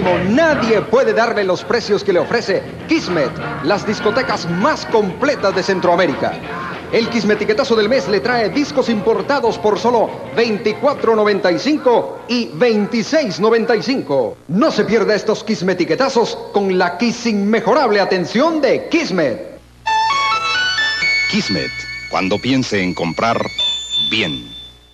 Nadie puede darle los precios que le ofrece Kismet, las discotecas más completas de Centroamérica. El Kismetiquetazo del mes le trae discos importados por solo $24.95 y $26.95. No se pierda estos Kismetiquetazos con la Kiss inmejorable atención de Kismet. Kismet, cuando piense en comprar, bien.